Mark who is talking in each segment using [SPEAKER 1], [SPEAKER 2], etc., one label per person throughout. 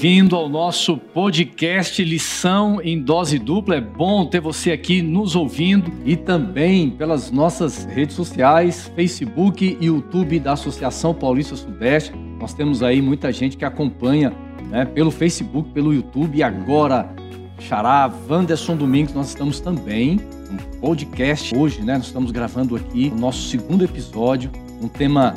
[SPEAKER 1] bem-vindo ao nosso podcast Lição em Dose Dupla. É bom ter você aqui nos ouvindo e também pelas nossas redes sociais, Facebook e YouTube da Associação Paulista Sudeste. Nós temos aí muita gente que acompanha né, pelo Facebook, pelo YouTube e agora, Xará, Wanderson Domingos, nós estamos também um podcast hoje, né? Nós estamos gravando aqui o nosso segundo episódio, um tema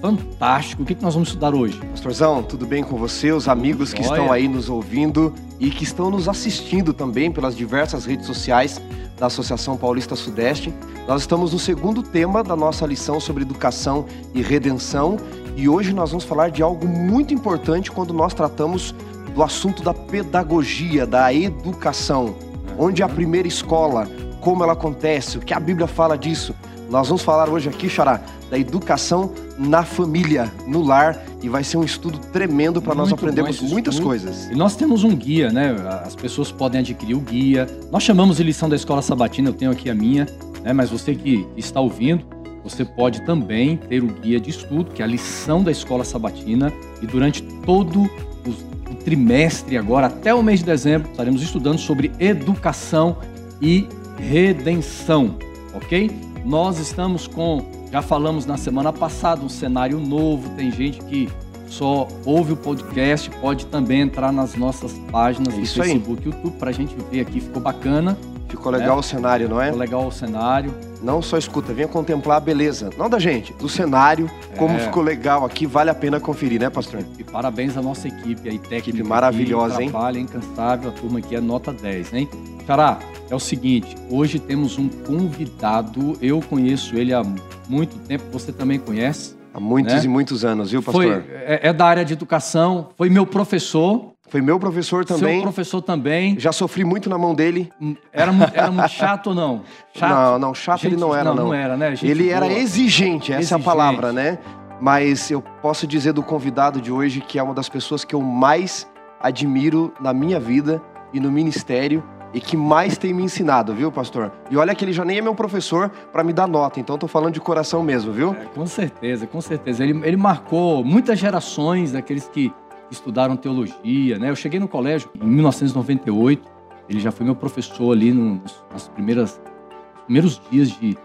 [SPEAKER 1] fantástico. O que, que nós vamos estudar hoje?
[SPEAKER 2] Pastorzão, tudo bem com você? Os amigos que estão aí nos ouvindo e que estão nos assistindo também pelas diversas redes sociais da Associação Paulista Sudeste. Nós estamos no segundo tema da nossa lição sobre educação e redenção e hoje nós vamos falar de algo muito importante quando nós tratamos do assunto da pedagogia, da educação. Onde é a primeira escola, como ela acontece, o que a Bíblia fala disso. Nós vamos falar hoje aqui, Xará, da educação na família, no lar, e vai ser um estudo tremendo para nós aprendermos muitas coisas.
[SPEAKER 1] E nós temos um guia, né? As pessoas podem adquirir o guia. Nós chamamos de lição da escola sabatina, eu tenho aqui a minha, né? Mas você que está ouvindo, você pode também ter o guia de estudo, que é a lição da escola sabatina, e durante todo o trimestre agora, até o mês de dezembro, estaremos estudando sobre educação e redenção, ok? Nós estamos com, já falamos na semana passada, um cenário novo. Tem gente que só ouve o podcast, pode também entrar nas nossas páginas é do Facebook e YouTube para a gente ver aqui. Ficou bacana.
[SPEAKER 2] Ficou legal né? o cenário, não é?
[SPEAKER 1] Ficou legal o cenário.
[SPEAKER 2] Não só escuta, venha contemplar a beleza. Não da gente, do cenário, é. como ficou legal aqui, vale a pena conferir, né, pastor?
[SPEAKER 1] E parabéns à nossa equipe aí, técnica. Equipe
[SPEAKER 2] maravilhosa,
[SPEAKER 1] aqui,
[SPEAKER 2] hein?
[SPEAKER 1] Trabalho incansável, a turma aqui é nota 10, hein? Xará, é o seguinte, hoje temos um convidado, eu conheço ele há muito tempo, você também conhece.
[SPEAKER 2] Há muitos né? e muitos anos, viu, pastor?
[SPEAKER 1] Foi, é, é, da área de educação, foi meu professor.
[SPEAKER 2] Foi meu professor também.
[SPEAKER 1] Seu professor também.
[SPEAKER 2] Já sofri muito na mão dele.
[SPEAKER 1] Hum, era, era muito chato ou não? Chato?
[SPEAKER 2] Não, não, chato gente, ele não era, não. Não,
[SPEAKER 1] não era, né?
[SPEAKER 2] Gente ele boa. era exigente, essa exigente. é a palavra, né? Mas eu posso dizer do convidado de hoje que é uma das pessoas que eu mais admiro na minha vida e no ministério e que mais tem me ensinado, viu, pastor? E olha que ele já nem é meu professor para me dar nota, então tô falando de coração mesmo, viu? É,
[SPEAKER 1] com certeza, com certeza. Ele, ele marcou muitas gerações daqueles que estudaram teologia, né? Eu cheguei no colégio em 1998, ele já foi meu professor ali nos, nas primeiras, primeiros dias de,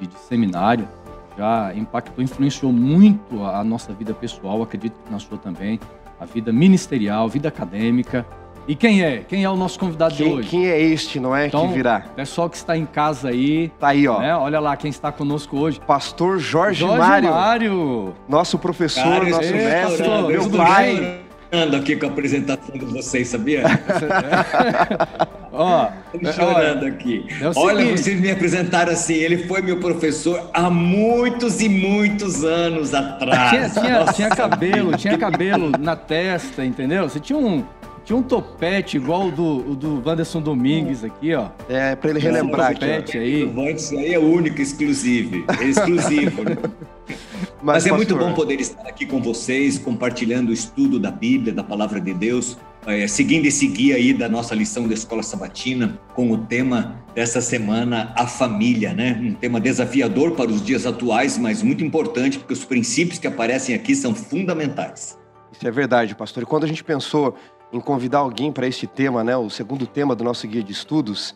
[SPEAKER 1] de, de seminário, já impactou, influenciou muito a, a nossa vida pessoal, acredito que na sua também, a vida ministerial, vida acadêmica. E quem é? Quem é o nosso convidado
[SPEAKER 2] quem,
[SPEAKER 1] de hoje?
[SPEAKER 2] Quem é este, não é?
[SPEAKER 1] Então,
[SPEAKER 2] que virá.
[SPEAKER 1] Pessoal que está em casa aí.
[SPEAKER 2] Tá aí, ó.
[SPEAKER 1] Né? Olha lá quem está conosco hoje.
[SPEAKER 2] Pastor Jorge,
[SPEAKER 1] Jorge
[SPEAKER 2] Mário.
[SPEAKER 1] Mário.
[SPEAKER 2] Nosso professor, Cara, nosso mestre, meu pai.
[SPEAKER 3] Chorando aqui com a apresentação de vocês, sabia?
[SPEAKER 1] Ó,
[SPEAKER 3] oh, chorando aqui. É Olha, vocês me apresentaram assim. Ele foi meu professor há muitos e muitos anos atrás.
[SPEAKER 1] Tinha, tinha, tinha cabelo, tinha cabelo na testa, entendeu? Você tinha um, tinha um topete igual o do, o do Wanderson Domingues aqui, ó.
[SPEAKER 2] É, pra ele relembrar
[SPEAKER 1] aqui. topete aí.
[SPEAKER 3] O aí é único, exclusivo. É exclusivo, né? Mas, Mas, é pastor... muito bom poder estar aqui com vocês, compartilhando o estudo da Bíblia, da Palavra de Deus, é, seguindo esse guia aí da nossa lição da Escola Sabatina, com o tema dessa semana, a família, né? Um tema desafiador para os dias atuais, mas muito importante, porque os princípios que aparecem aqui são fundamentais.
[SPEAKER 2] Isso é verdade, pastor. E quando a gente pensou em convidar alguém para este tema, né, o segundo tema do nosso guia de estudos.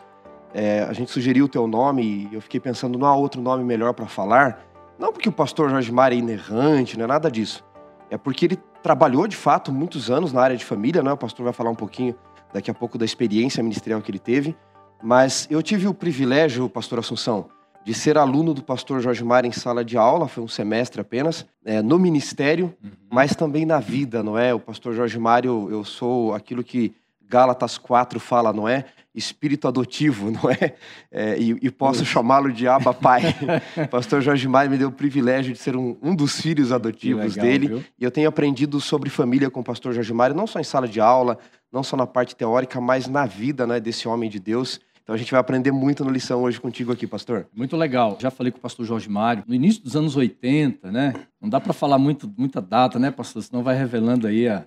[SPEAKER 2] É, a gente sugeriu o teu nome e eu fiquei pensando, não há outro nome melhor para falar. Não porque o pastor Jorge Mar é inerrante, não é nada disso. É porque ele trabalhou, de fato, muitos anos na área de família, né? O pastor vai falar um pouquinho daqui a pouco da experiência ministerial que ele teve. Mas eu tive o privilégio, pastor Assunção, de ser aluno do pastor Jorge Mar em sala de aula, foi um semestre apenas, é, no ministério, uhum. mas também na vida, não é? O pastor Jorge Mário, eu sou aquilo que Gálatas 4 fala, não é? Espírito adotivo, não é? é e, e, posso chamá-lo de Abba Pai. pastor Jorge Mário me deu o privilégio de ser um, um dos filhos adotivos legal, dele. Viu? E eu tenho aprendido sobre família com o pastor Jorge Mário, não só em sala de aula, não só na parte teórica, mas na vida né, desse homem de Deus. Então a gente vai aprender muito na lição hoje contigo aqui, pastor.
[SPEAKER 1] Muito legal. Já falei com o pastor Jorge Mário. No início dos anos 80, né? Não dá para falar muito, muita data, né, pastor? Senão vai revelando aí a,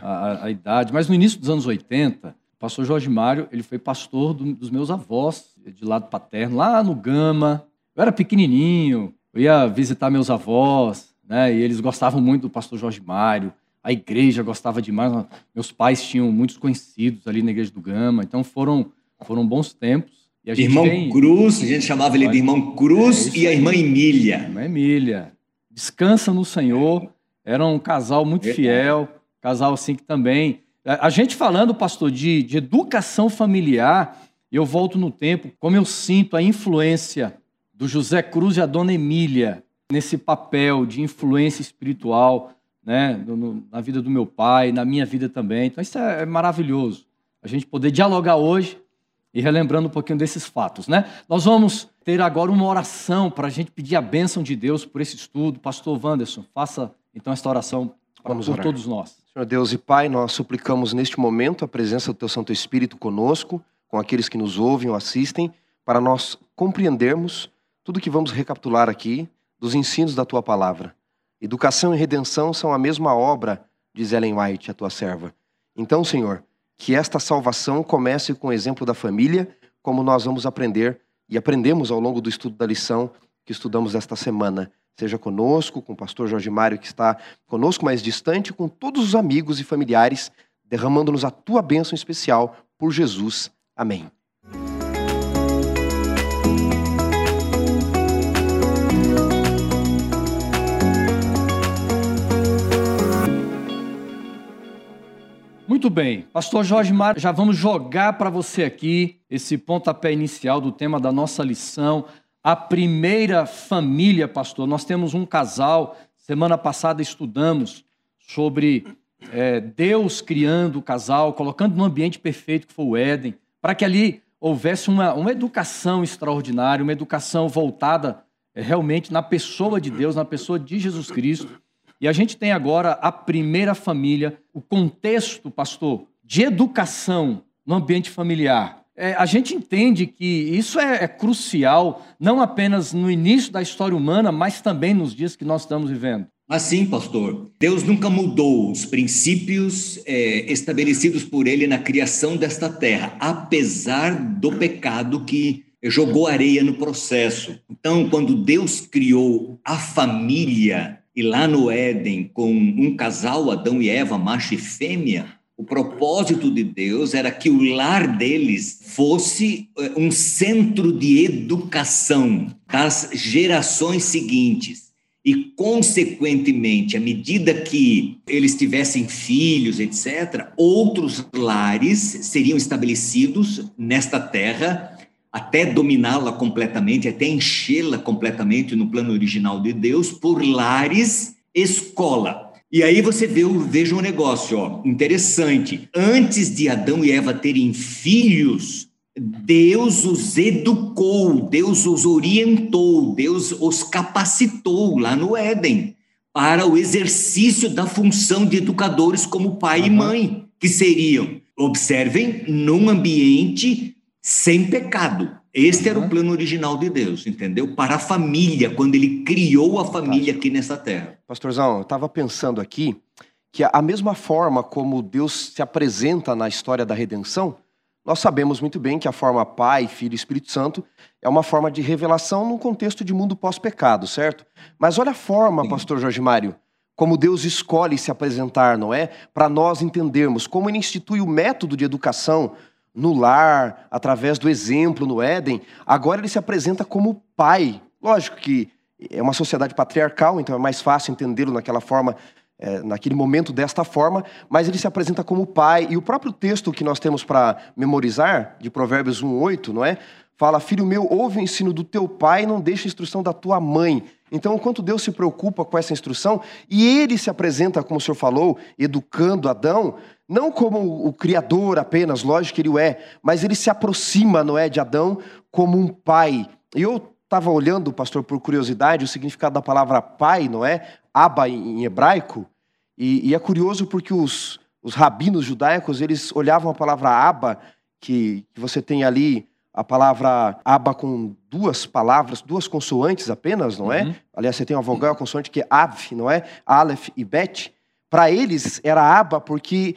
[SPEAKER 1] a, a, idade. Mas no início dos anos 80, o pastor Jorge Mário, ele foi pastor do, dos meus avós, de lado paterno, lá no Gama. Eu era pequenininho, eu ia visitar meus avós, né? E eles gostavam muito do pastor Jorge Mário. a igreja gostava demais. Meus pais tinham muitos conhecidos ali na igreja do Gama, então foram, foram bons tempos.
[SPEAKER 3] irmão tem... Cruz, a gente chamava ele de irmão Cruz é e a irmã Emília.
[SPEAKER 1] Irmã Emília. Descansa no Senhor. Era um casal muito fiel, casal assim que também. A gente falando, pastor, de, de educação familiar, eu volto no tempo, como eu sinto a influência do José Cruz e a dona Emília nesse papel de influência espiritual né, no, na vida do meu pai, na minha vida também. Então, isso é, é maravilhoso. A gente poder dialogar hoje e relembrando um pouquinho desses fatos. Né? Nós vamos ter agora uma oração para a gente pedir a bênção de Deus por esse estudo. Pastor Wanderson, faça então esta oração para, por orar. todos nós.
[SPEAKER 2] Senhor Deus e Pai, nós suplicamos neste momento a presença do Teu Santo Espírito conosco com aqueles que nos ouvem ou assistem, para nós compreendermos tudo que vamos recapitular aqui dos ensinos da tua palavra. Educação e redenção são a mesma obra, diz Ellen White, a tua serva. Então, Senhor, que esta salvação comece com o exemplo da família, como nós vamos aprender e aprendemos ao longo do estudo da lição que estudamos esta semana. Seja conosco, com o pastor Jorge Mário, que está conosco mais distante, com todos os amigos e familiares, derramando-nos a tua bênção especial por Jesus. Amém.
[SPEAKER 1] Muito bem, Pastor Jorge Mário, já vamos jogar para você aqui esse pontapé inicial do tema da nossa lição, a primeira família, pastor. Nós temos um casal, semana passada estudamos sobre é, Deus criando o casal, colocando no ambiente perfeito que foi o Éden para que ali houvesse uma, uma educação extraordinária, uma educação voltada é, realmente na pessoa de Deus, na pessoa de Jesus Cristo. E a gente tem agora a primeira família, o contexto, pastor, de educação no ambiente familiar. É, a gente entende que isso é, é, crucial, não apenas no início da história humana, mas também nos dias que nós estamos vivendo.
[SPEAKER 3] Assim, pastor, Deus nunca mudou os princípios é, estabelecidos por Ele na criação desta terra, apesar do pecado que jogou areia no processo. Então, quando Deus criou a família, e lá no Éden, com um casal, Adão e Eva, macho e fêmea, o propósito de Deus era que o lar deles fosse é, um centro de educação das gerações seguintes e, consequentemente, à medida que eles tivessem filhos, etc., outros lares seriam estabelecidos nesta terra até dominá-la completamente, até enchê-la completamente no plano original de Deus, por lares escola. E aí você vê, veja um negócio ó, interessante. Antes de Adão e Eva terem filhos, Deus os educou, Deus os orientou, Deus os capacitou lá no Éden para o exercício da função de educadores como pai uhum. e mãe, que seriam, observem, num ambiente sem pecado. Este uhum. era o plano original de Deus, entendeu? Para a família, quando ele criou a família aqui nessa terra.
[SPEAKER 2] Pastorzão, eu estava pensando aqui que a mesma forma como Deus se apresenta na história da redenção, nós sabemos muito bem que a forma Pai, Filho e Espírito Santo é uma forma de revelação num contexto de mundo pós-pecado, certo? Mas olha a forma, Sim. pastor Jorge Mário, como Deus escolhe se apresentar, não é? Para nós entendermos como ele institui o método de educação no lar, através do exemplo no Éden, agora ele se apresenta como pai. Lógico que é uma sociedade patriarcal, então é mais fácil entendê-lo naquela forma é, naquele momento desta forma, mas ele se apresenta como pai. E o próprio texto que nós temos para memorizar, de Provérbios 1,8, não é? Fala, filho meu, ouve o ensino do teu pai, não deixe a instrução da tua mãe. Então, enquanto Deus se preocupa com essa instrução, e ele se apresenta, como o senhor falou, educando Adão, não como o criador apenas, lógico que ele o é, mas ele se aproxima, não é, de Adão como um pai. E eu estava olhando, pastor, por curiosidade, o significado da palavra pai, não é? Aba em hebraico, e, e é curioso porque os, os rabinos judaicos, eles olhavam a palavra aba, que, que você tem ali a palavra aba com duas palavras, duas consoantes apenas, não é? Uhum. Aliás, você tem uma vogal, a consoante que é av, não é? Aleph e bet. Para eles era aba porque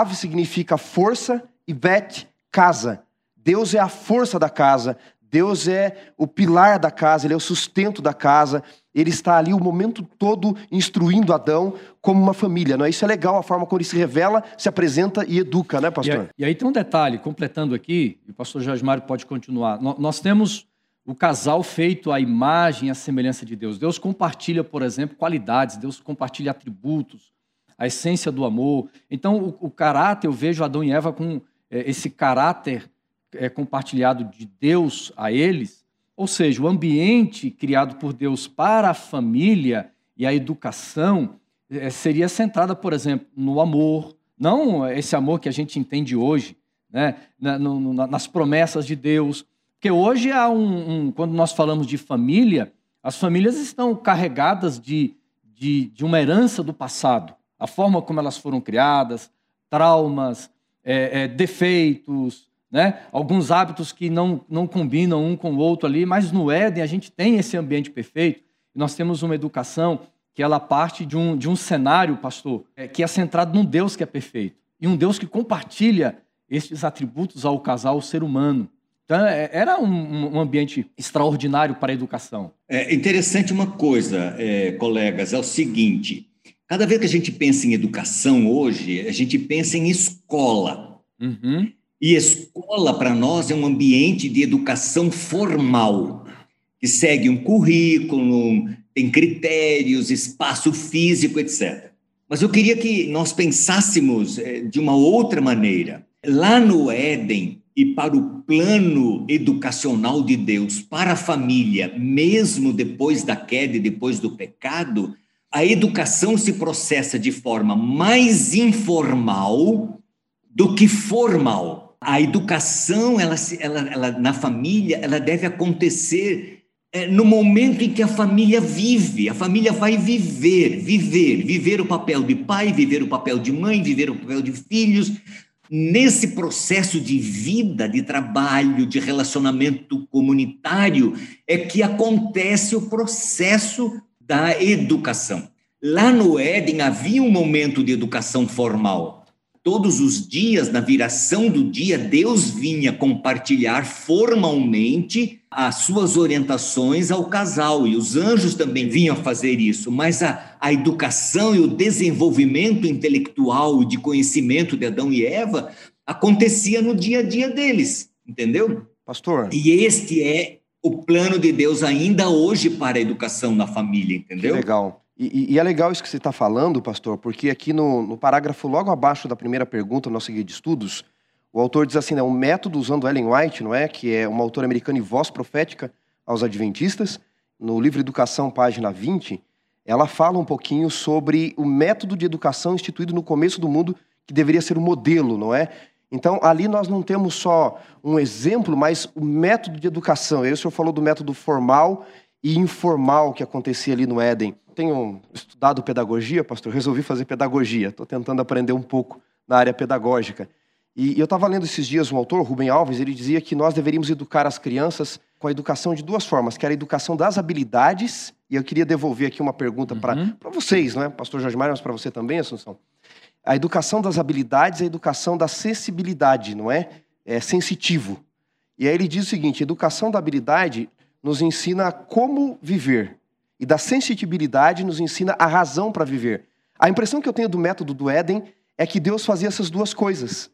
[SPEAKER 2] av significa força e bet, casa. Deus é a força da casa, Deus é o pilar da casa, ele é o sustento da casa. ele está ali o momento todo instruindo Adão como uma família, não é? Isso é legal, a forma como ele se revela, se apresenta e educa, né, pastor?
[SPEAKER 1] E aí, e aí tem um detalhe, completando aqui, e o pastor Jorge Mário pode continuar. Nós temos o casal feito à imagem e à semelhança de Deus. Deus compartilha, por exemplo, qualidades, Deus compartilha atributos, a essência do amor. Então, o, o caráter, eu vejo Adão e Eva com é, esse caráter é, compartilhado de Deus a eles, ou seja, o ambiente criado por Deus para a família e a educação é, seria centrada, por exemplo, no amor, não esse amor que a gente entende hoje, né? Na, no, nas promessas de Deus. Porque hoje há um, um, quando nós falamos de família, as famílias estão carregadas de, de, de uma herança do passado, a forma como elas foram criadas, traumas, é, é, defeitos, né? alguns hábitos que não, não combinam um com o outro ali, mas no Éden a gente tem esse ambiente perfeito. Nós temos uma educação que ela parte de um, de um cenário, pastor, é, que é centrado num Deus que é perfeito. E um Deus que compartilha estes atributos ao casal, ao ser humano. Então, é, era um, um, ambiente extraordinário para a educação.
[SPEAKER 3] É interessante uma coisa, é, colegas, é o seguinte: cada vez que a gente pensa em educação hoje, a gente pensa em escola. Uhum. E escola, para nós, é um ambiente de educação formal, que segue um currículo, tem critérios, espaço físico, etc. Mas eu queria que nós pensássemos eh, de uma outra maneira. Lá no Éden, e para o plano educacional de Deus para a família, mesmo depois da queda e depois do pecado, a educação se processa de forma mais informal do que formal. A educação, ela, ela, ela, na família, ela deve acontecer é, no momento em que a família vive. A família vai viver, viver, viver o papel de pai, viver o papel de mãe, viver o papel de filhos. Nesse processo de vida, de trabalho, de relacionamento comunitário, é que acontece o processo da educação. Lá no Éden havia um momento de educação formal todos os dias, na viração do dia, Deus vinha compartilhar formalmente as suas orientações ao casal, e os anjos também vinham fazer isso, mas a, a educação e o desenvolvimento intelectual e de conhecimento de Adão e Eva acontecia no dia a dia deles, entendeu?
[SPEAKER 2] Pastor.
[SPEAKER 3] E este é o plano de Deus ainda hoje para a educação na família, entendeu?
[SPEAKER 2] Que legal. E, e, é legal isso que você está falando, pastor, porque aqui no, no, parágrafo logo abaixo da primeira pergunta, no nosso guia de estudos, o autor diz assim, né, um método usando Ellen White, não é, que é uma autora americana e voz profética aos adventistas, no livro Educação, página 20, ela fala um pouquinho sobre o método de educação instituído no começo do mundo, que deveria ser o um modelo, não é? Então, ali nós não temos só um exemplo, mas o método de educação. Aí o senhor falou do método formal e informal que acontecia ali no Éden tenho estudado pedagogia, pastor, resolvi fazer pedagogia. Estou tentando aprender um pouco na área pedagógica. E eu estava lendo esses dias um autor, Rubem Alves, ele dizia que nós deveríamos educar as crianças com a educação de duas formas, que era a educação das habilidades, e eu queria devolver aqui uma pergunta uhum. para vocês, não é? Pastor Jorge Mário, mas para você também, Assunção. A educação das habilidades e a educação da sensibilidade, não é? É sensitivo. E aí ele diz o seguinte: educação da habilidade nos ensina como viver, e da sensibilidade nos ensina a razão para viver. A impressão que eu tenho do método do Éden é que Deus fazia essas duas coisas.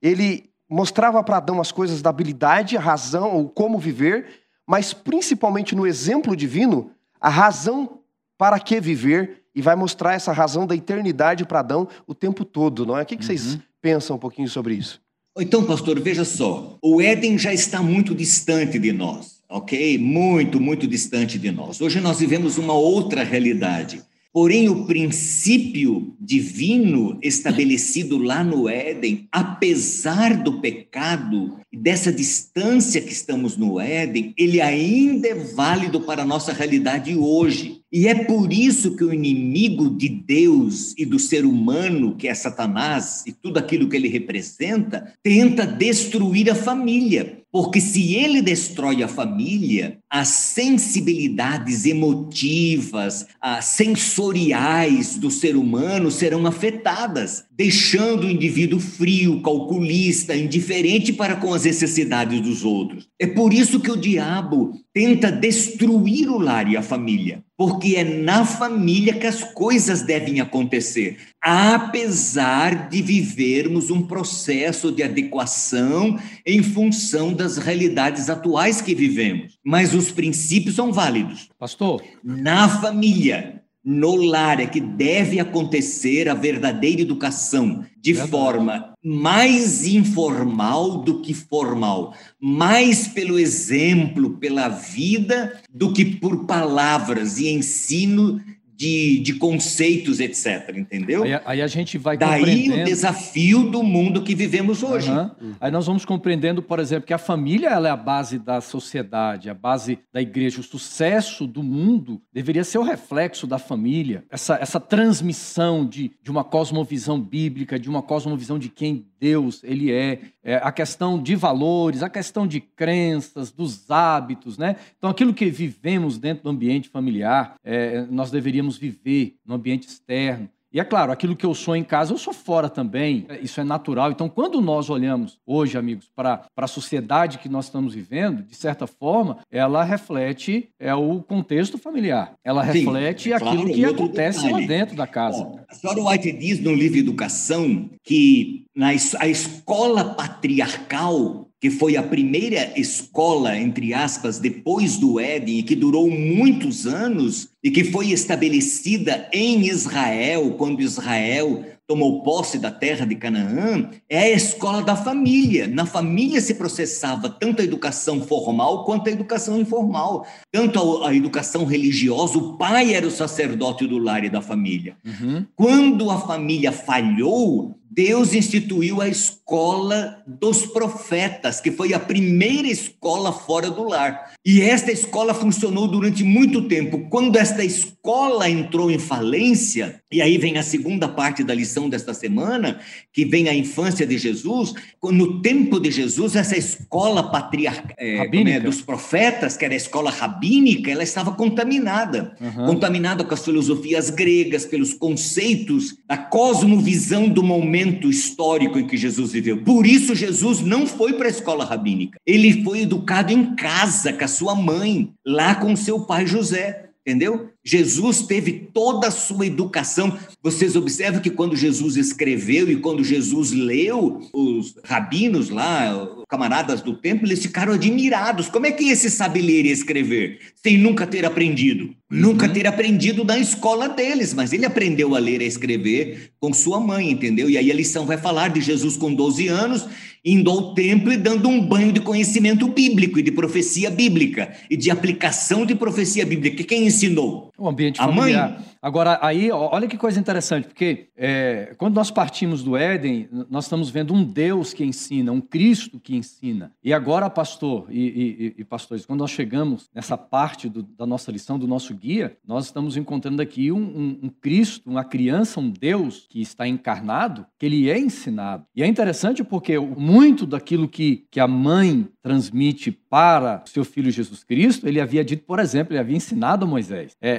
[SPEAKER 2] Ele mostrava para Adão as coisas da habilidade, a razão, ou como viver, mas principalmente no exemplo divino, a razão para que viver, e vai mostrar essa razão da eternidade para Adão o tempo todo, não é? O que, que vocês uhum. pensam um pouquinho sobre isso?
[SPEAKER 3] Então, pastor, veja só, o Éden já está muito distante de nós ok? Muito, muito distante de nós. Hoje nós vivemos uma outra realidade. Porém, o princípio divino estabelecido lá no Éden, apesar do pecado e dessa distância que estamos no Éden, ele ainda é válido para a nossa realidade hoje. E é por isso que o inimigo de Deus e do ser humano, que é Satanás e tudo aquilo que ele representa, tenta destruir a família. Porque se ele destrói a família, as sensibilidades emotivas, as sensoriais do ser humano serão afetadas. deixando o indivíduo frio, calculista, indiferente para com as necessidades dos outros. É por isso que o diabo tenta destruir o lar e a família, porque é na família que as coisas devem acontecer, apesar de vivermos um processo de adequação em função das realidades atuais que vivemos. Mas os princípios são válidos.
[SPEAKER 1] Pastor,
[SPEAKER 3] na família, no lar é que deve acontecer a verdadeira educação, de Verdade. forma mais informal do que formal, mais pelo exemplo, pela vida, do que por palavras e ensino de, de conceitos, etc. Entendeu?
[SPEAKER 1] Aí, aí, a gente vai
[SPEAKER 3] Daí o desafio do mundo que vivemos hoje. Uhum.
[SPEAKER 1] Aí nós vamos compreendendo, por exemplo, que a família ela é a base da sociedade, a base da igreja. O sucesso do mundo deveria ser o reflexo da família. Essa, essa transmissão de, de uma cosmovisão bíblica, de uma cosmovisão de quem Deus ele é, é, a questão de valores, a questão de crenças, dos hábitos, né? Então, aquilo que vivemos dentro do ambiente familiar, é, nós deveríamos viver no ambiente externo. E é claro, aquilo que eu sou em casa, eu sou fora também. Isso é natural. Então, quando nós olhamos hoje, amigos, para a sociedade que nós estamos vivendo, de certa forma, ela reflete é, o contexto familiar. Ela Sim, reflete é claro, aquilo que acontece detalhe. lá dentro da casa. Bom,
[SPEAKER 3] a senhora White diz no livro Educação que na, a escola patriarcal que foi a primeira escola, entre aspas, depois do Éden, e que durou muitos anos, e que foi estabelecida em Israel, quando Israel tomou posse da terra de Canaã, é a escola da família. Na família se processava tanto a educação formal quanto a educação informal. Tanto a, a educação religiosa, o pai era o sacerdote do lar e da família. Uhum. Quando a família falhou, Deus instituiu a escola dos profetas, que foi a primeira escola fora do lar. E esta escola funcionou durante muito tempo. Quando esta escola entrou em falência, e aí vem a segunda parte da lição desta semana, que vem a infância de Jesus, no tempo de Jesus, essa escola patriarcal é, é, dos profetas, que era a escola rabínica, ela estava contaminada. Uhum. Contaminada com as filosofias gregas, pelos conceitos da cosmovisão do momento momento histórico em que Jesus viveu. Por isso, Jesus não foi para a escola rabínica. Ele foi educado em casa, com a sua mãe, lá com seu pai José. Entendeu? Jesus teve toda a sua educação. Vocês observam que quando Jesus escreveu e quando Jesus leu, os rabinos lá, camaradas do templo, eles ficaram admirados. Como é que esse sabe ler e escrever sem nunca ter aprendido? Uhum. Nunca ter aprendido na escola deles, mas ele aprendeu a ler e a escrever com sua mãe, entendeu? E aí a lição vai falar de Jesus com 12 anos indo ao templo e dando um banho de conhecimento bíblico e de profecia bíblica e de aplicação de profecia bíblica. Quem ensinou?
[SPEAKER 1] O ambiente familiar. A mãe. Agora, aí, olha que coisa interessante, porque é, quando nós partimos do Éden, nós estamos vendo um Deus que ensina, um Cristo que ensina. E agora, pastor e, e, e pastores, quando nós chegamos nessa parte do, da nossa lição, do nosso guia, nós estamos encontrando aqui um, um, um Cristo, uma criança, um Deus que está encarnado, que ele é ensinado. E é interessante porque muito daquilo que, que a mãe transmite para o seu filho Jesus Cristo, ele havia dito, por exemplo, ele havia ensinado a Moisés. É,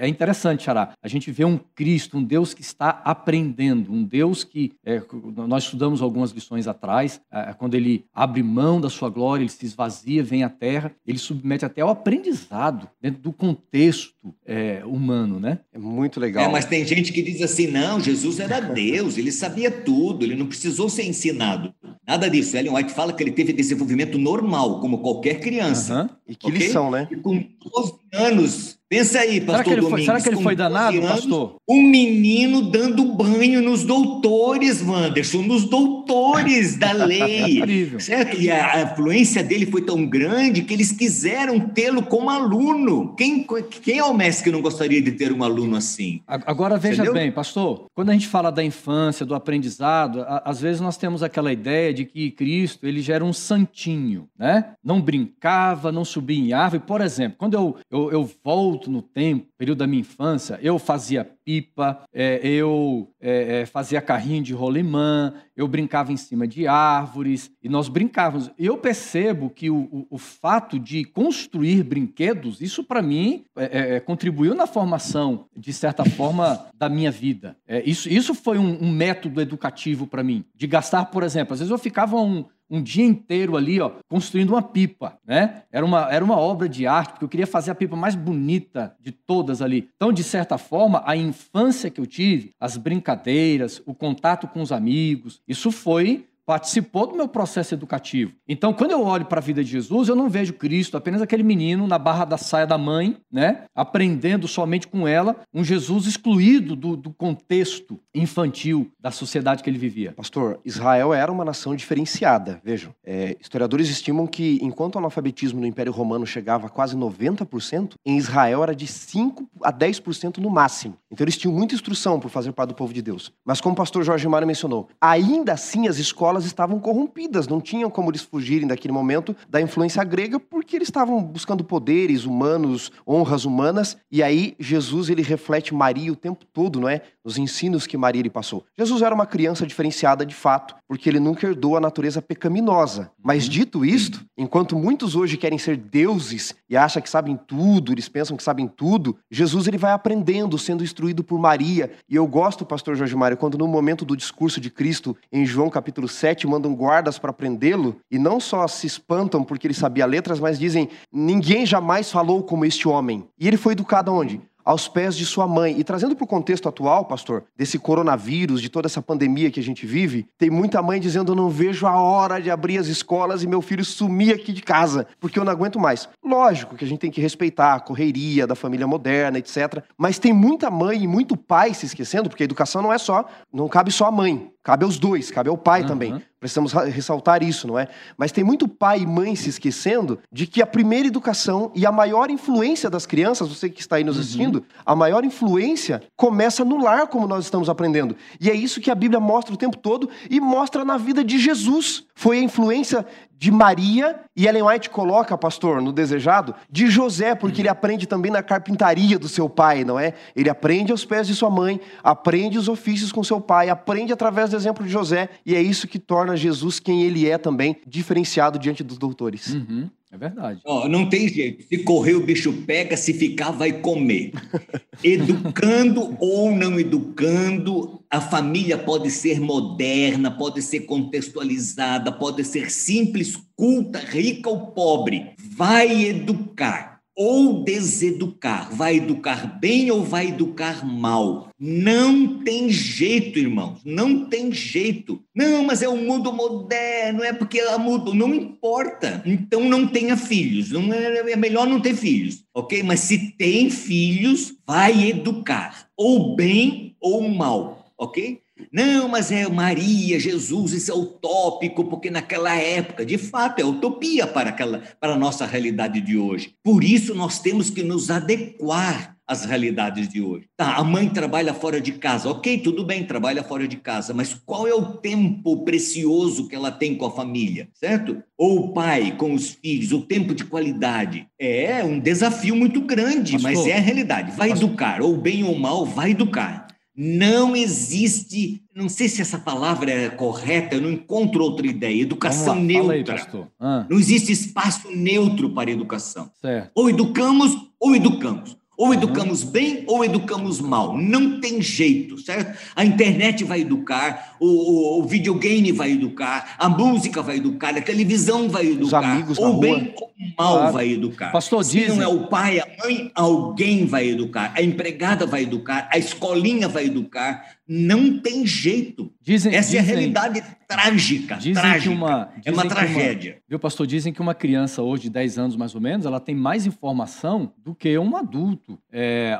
[SPEAKER 1] é, é interessante, Xará. A gente vê um Cristo, um Deus que está aprendendo, um Deus que é, nós estudamos algumas lições atrás, é, quando ele abre mão da sua glória, ele se esvazia, vem à terra, ele submete até ao aprendizado dentro do contexto é, humano, né?
[SPEAKER 2] É muito legal. É,
[SPEAKER 3] mas tem gente que diz assim: não, Jesus era Deus, ele sabia tudo, ele não precisou ser ensinado. Nada disso. Ellen White fala que ele teve desenvolvimento normal, como qualquer criança. Uhum.
[SPEAKER 2] E que okay? lição, né?
[SPEAKER 3] E com 12 anos Pensa aí, pastor
[SPEAKER 1] será que ele
[SPEAKER 3] Domingos.
[SPEAKER 1] Foi, será que ele foi danado, anos, pastor?
[SPEAKER 3] Um menino dando banho nos doutores, Wanderson, nos doutores da lei. certo? E a, influência dele foi tão grande que eles quiseram tê-lo como aluno. Quem, quem é o mestre que não gostaria de ter um aluno assim?
[SPEAKER 1] Agora veja Entendeu? bem, pastor, quando a gente fala da infância, do aprendizado, às vezes nós temos aquela ideia de que Cristo ele já era um santinho, né? Não brincava, não subia em árvore. Por exemplo, quando eu, eu, eu volto volto no tempo, período da minha infância, eu fazia pipa, é, eu é, é, fazia carrinho de rolimã, eu brincava em cima de árvores e nós brincávamos. Eu percebo que o, o, o fato de construir brinquedos, isso para mim é, é, contribuiu na formação, de certa forma, da minha vida. isso, isso foi um, um método educativo para mim, de gastar, por exemplo, às vezes eu ficava um um dia inteiro ali, ó, construindo uma pipa, né? Era uma, era uma obra de arte, porque eu queria fazer a pipa mais bonita de todas ali. Então, de certa forma, a infância que eu tive, as brincadeiras, o contato com os amigos, isso foi participou do meu processo educativo. Então, quando eu olho para a vida de Jesus, eu não vejo Cristo apenas aquele menino na barra da saia da mãe, né, aprendendo somente com ela, um Jesus excluído do, do contexto infantil da sociedade que ele vivia.
[SPEAKER 2] Pastor, Israel era uma nação diferenciada. Vejam, é, historiadores estimam que enquanto o analfabetismo no Império Romano chegava a quase 90%, em Israel era de 5 a 10% no máximo. Então, eles tinham muita instrução por fazer parte do povo de Deus. Mas como o pastor Jorge Mário mencionou, ainda assim as escolas elas estavam corrompidas, não tinham como eles fugirem daquele momento da influência grega, porque eles estavam buscando poderes humanos, honras humanas, e aí Jesus ele reflete Maria o tempo todo, não é? Nos ensinos que Maria lhe passou. Jesus era uma criança diferenciada de fato, porque ele nunca herdou a natureza pecaminosa. Mas uhum. dito isto, enquanto muitos hoje querem ser deuses e acham que sabem tudo, eles pensam que sabem tudo, Jesus ele vai aprendendo, sendo instruído por Maria. E eu gosto, pastor Jorge Mário, quando no momento do discurso de Cristo em João capítulo 7, mandam guardas para prendê-lo, e não só se espantam porque ele sabia letras, mas dizem: ninguém jamais falou como este homem. E ele foi educado aonde? aos pés de sua mãe. E trazendo para o contexto atual, pastor, desse coronavírus, de toda essa pandemia que a gente vive, tem muita mãe dizendo: eu não vejo a hora de abrir as escolas e meu filho sumir aqui de casa, porque eu não aguento mais. Lógico que a gente tem que respeitar a correria da família moderna, etc. Mas tem muita mãe e muito pai se esquecendo, porque a educação não é só, não cabe só a mãe. Cabe aos dois, cabe ao pai uhum. também. Precisamos ressaltar isso, não é? Mas tem muito pai e mãe se esquecendo de que a primeira educação e a maior influência das crianças, você que está aí nos uhum. assistindo, uhum. a maior influência começa no lar, como nós estamos aprendendo. E é isso que a Bíblia mostra o tempo todo e mostra na vida de Jesus. Foi a influência de Maria, e Ellen White coloca, pastor, no desejado, de José, porque ele aprende também na carpintaria do seu pai, não é? Ele aprende aos pés de sua mãe, aprende os ofícios com seu pai, aprende através do exemplo de José, e é isso que torna Jesus quem ele é também, diferenciado diante dos doutores.
[SPEAKER 1] Uhum. É verdade.
[SPEAKER 3] Oh, não tem jeito. Se correr, o bicho pega, se ficar, vai comer. Educando ou não educando, a família pode ser moderna, pode ser contextualizada, pode ser simples, culta, rica ou pobre. Vai educar ou deseducar. Vai educar bem ou vai educar mal. Não tem jeito, irmãos. Não tem jeito. Não, mas é o mundo moderno, é porque ela mudou. Não importa. Então não tenha filhos. Não é, é melhor não ter filhos, ok? Mas se tem filhos, vai educar. Ou bem ou mal, ok? Não, mas é Maria, Jesus, isso é utópico, porque naquela época, de fato, é utopia para, aquela, para a nossa realidade de hoje. Por isso, nós temos que nos adequar às realidades de hoje. Tá, a mãe trabalha fora de casa, ok, tudo bem, trabalha fora de casa, mas qual é o tempo precioso que ela tem com a família, certo? Ou o pai com os filhos, o tempo de qualidade. É um desafio muito grande, Pastor, mas é a realidade. Vai Pastor. educar, ou bem ou mal, vai educar. Não existe, não sei se essa palavra é correta, eu não encontro outra ideia. Educação lá, neutra. Aí, ah. Não existe espaço neutro para educação. Certo. Ou educamos ou educamos. Ou educamos bem ou educamos mal. Não tem jeito, certo? A internet vai educar, o, o, o videogame vai educar, a música vai educar, a televisão vai educar. Os amigos ou bem ou mal claro. vai educar. Pastor, Se dizem... não é o pai, a mãe, alguém vai educar. A empregada vai educar, a escolinha vai educar. Não tem jeito. Dizem, Essa dizem, é a realidade trágica. Dizem trágica. Que uma, é uma tragédia.
[SPEAKER 1] Uma, viu, pastor? Dizem que uma criança hoje de 10 anos, mais ou menos, ela tem mais informação do que um adulto é,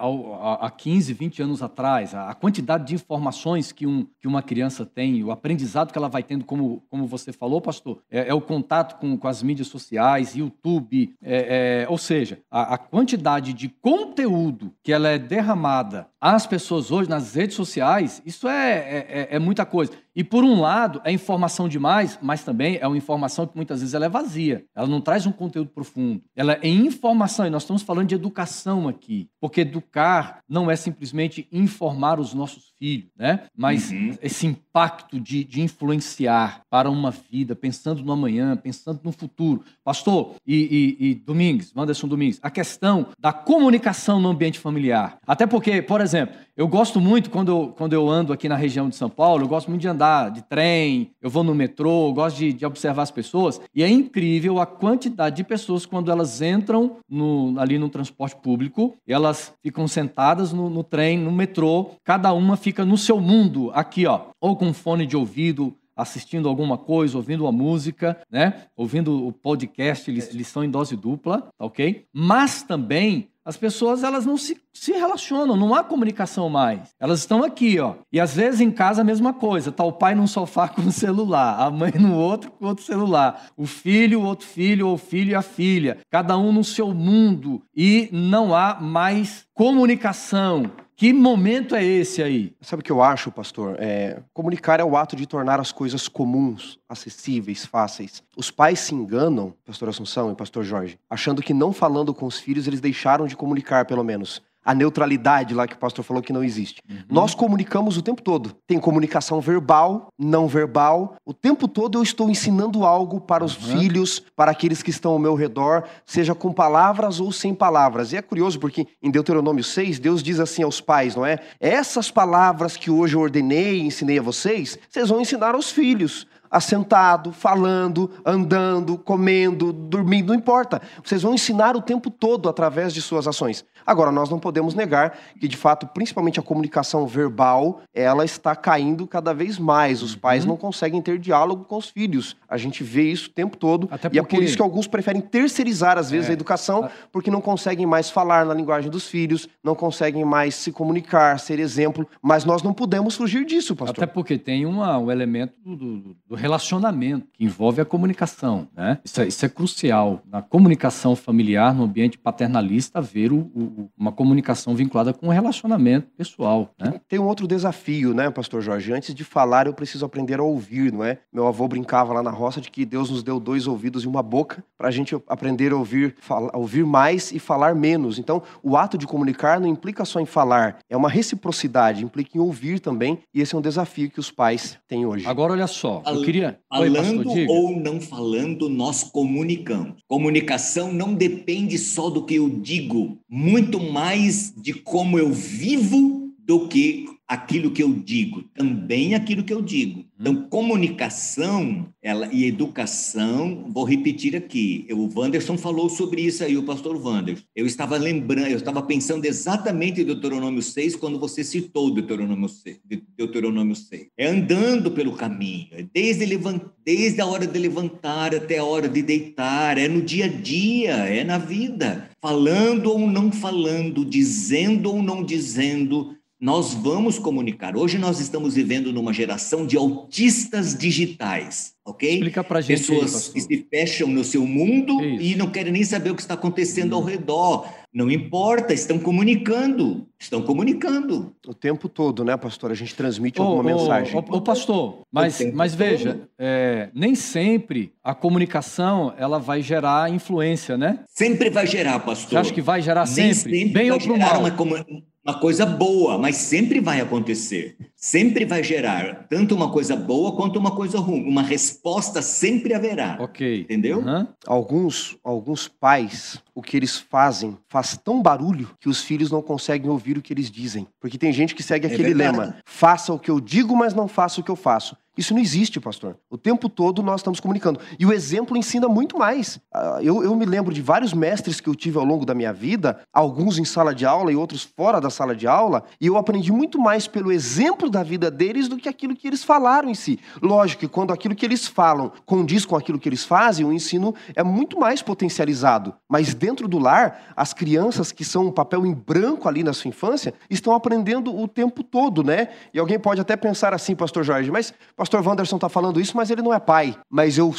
[SPEAKER 1] há 15, 20 anos atrás. A quantidade de informações que, um, que uma criança tem, o aprendizado que ela vai tendo, como, como você falou, pastor, é, é o contato com, com as mídias sociais, YouTube, é, é, ou seja, a, a quantidade de conteúdo que ela é derramada às pessoas hoje nas redes sociais, isso é, é, é, é muita coisa. E por um lado, é informação demais, mas também é uma informação que muitas vezes ela é vazia. Ela não traz um conteúdo profundo. Ela é informação, e nós estamos falando de educação aqui. Porque educar não é simplesmente informar os nossos filhos, né? Mas uhum. esse impacto de, de influenciar para uma vida, pensando no amanhã, pensando no futuro. Pastor, e, e, e Domingues, Anderson Domingues, a questão da comunicação no ambiente familiar. Até porque, por exemplo, eu gosto muito, quando eu, quando eu ando aqui na região de São Paulo, eu gosto muito de andar de trem, eu vou no metrô, gosto de, de observar as pessoas, e é incrível a quantidade de pessoas quando elas entram no, ali no transporte público, elas ficam sentadas no, no trem, no metrô, cada uma fica no seu mundo, aqui, ó, ou com fone de ouvido, assistindo alguma coisa, ouvindo uma música, né? Ouvindo o podcast, eles, eles em dose dupla, tá ok? Mas também as pessoas elas não se, se relacionam, não há comunicação mais. Elas estão aqui, ó. E às vezes em casa a mesma coisa. Tá o pai num sofá com o celular, a mãe no outro com outro celular, o filho, o outro filho, ou o filho e a filha, cada um no seu mundo e não há mais comunicação. Que momento é esse aí?
[SPEAKER 2] Sabe o que eu acho, pastor? É, comunicar é o ato de tornar as coisas comuns, acessíveis, fáceis. Os pais se enganam, pastor Assunção e pastor Jorge, achando que não falando com os filhos eles deixaram de comunicar, pelo menos a neutralidade lá que o pastor falou que não existe. Uhum. Nós comunicamos o tempo todo. Tem comunicação verbal, não verbal. O tempo todo eu estou ensinando algo para os uhum. filhos, para aqueles que estão ao meu redor, seja com palavras ou sem palavras. E é curioso porque em Deuteronômio 6, Deus diz assim aos pais, não é? Essas palavras que hoje eu ordenei e ensinei a vocês, vocês vão ensinar aos filhos assentado, falando, andando, comendo, dormindo, não importa. Vocês vão ensinar o tempo todo através de suas ações. Agora, nós não podemos negar que, de fato, principalmente a comunicação verbal, ela está caindo cada vez mais. Os pais uhum. não conseguem ter diálogo com os filhos. A gente vê isso o tempo todo. Porque... E é por isso que alguns preferem terceirizar, às vezes, é. a educação, porque não conseguem mais falar na linguagem dos filhos, não conseguem mais se comunicar, ser exemplo. Mas nós não podemos fugir disso, pastor.
[SPEAKER 1] Até porque tem uma, um elemento do, do relacionamento que envolve a comunicação. Né? Isso, é, isso é crucial. Na comunicação familiar, no ambiente paternalista, haver o, o uma comunicação vinculada com o relacionamento pessoal. Né?
[SPEAKER 2] Tem um outro desafio, né, pastor Jorge? Antes de falar, eu preciso aprender a ouvir, não é? Meu avô brincava lá na roça de que Deus nos deu dois ouvidos e uma boca para a gente aprender a ouvir, falar, ouvir mais e falar menos. Então, o ato de comunicar não implica só em falar, é uma reciprocidade, implica em ouvir também, e esse é um desafio que os pais têm hoje.
[SPEAKER 1] Agora, olha só, eu queria...
[SPEAKER 3] Falando Oi, ou não falando, nós comunicamos. Comunicação não depende só do que eu digo, muito muito mais de como eu vivo do que aquilo que eu digo, também aquilo que eu digo. Então, hum. comunicação ela, e educação, vou repetir aqui. Eu, o Wanderson falou sobre isso aí, o pastor Wanderson. Eu estava lembrando, eu estava pensando exatamente em Deuteronômio 6 quando você citou Deuteronômio 6. Deuteronômio 6. É andando pelo caminho, é desde, levant, desde a hora de levantar até a hora de deitar, é no dia a dia, é na vida. Falando ou não falando, dizendo ou não dizendo, nós vamos comunicar. Hoje nós estamos vivendo numa geração de autistas digitais, ok?
[SPEAKER 1] Explica pra gente.
[SPEAKER 3] Pessoas aí, que se fecham no seu mundo Isso. e não querem nem saber o que está acontecendo hum. ao redor. Não importa, estão comunicando. Estão comunicando.
[SPEAKER 2] O tempo todo, né, pastor? A gente transmite alguma mensagem.
[SPEAKER 1] Ô, ô, pastor, mas, mas veja, é, nem sempre a comunicação ela vai gerar influência, né?
[SPEAKER 3] Sempre vai gerar, pastor. Você
[SPEAKER 1] acha que vai gerar sempre? sempre Bem ou pro mal?
[SPEAKER 3] Uma, uma coisa boa, mas sempre vai acontecer. Sempre vai gerar tanto uma coisa boa quanto uma coisa ruim. Uma resposta sempre haverá.
[SPEAKER 1] Ok.
[SPEAKER 3] Entendeu? Uhum.
[SPEAKER 2] Alguns, alguns pais, o que eles fazem faz tão barulho que os filhos não conseguem ouvir o que eles dizem. Porque tem gente que segue é aquele verdade. lema: faça o que eu digo, mas não faça o que eu faço. Isso não existe, pastor. O tempo todo nós estamos comunicando. E o exemplo ensina muito mais. Ah, eu, eu, me lembro de vários mestres que eu tive ao longo da minha vida, alguns em sala de aula e outros fora da sala de aula, e eu aprendi muito mais pelo exemplo da vida deles do que aquilo que eles falaram em si. Lógico que quando aquilo que eles falam condiz com aquilo que eles fazem, o ensino é muito mais potencializado. Mas dentro do lar, as crianças que são um papel em branco ali na sua infância estão aprendendo o tempo todo, né? E alguém pode até pensar assim, pastor Jorge, mas pastor Wanderson está falando isso, mas ele não é pai. Mas eu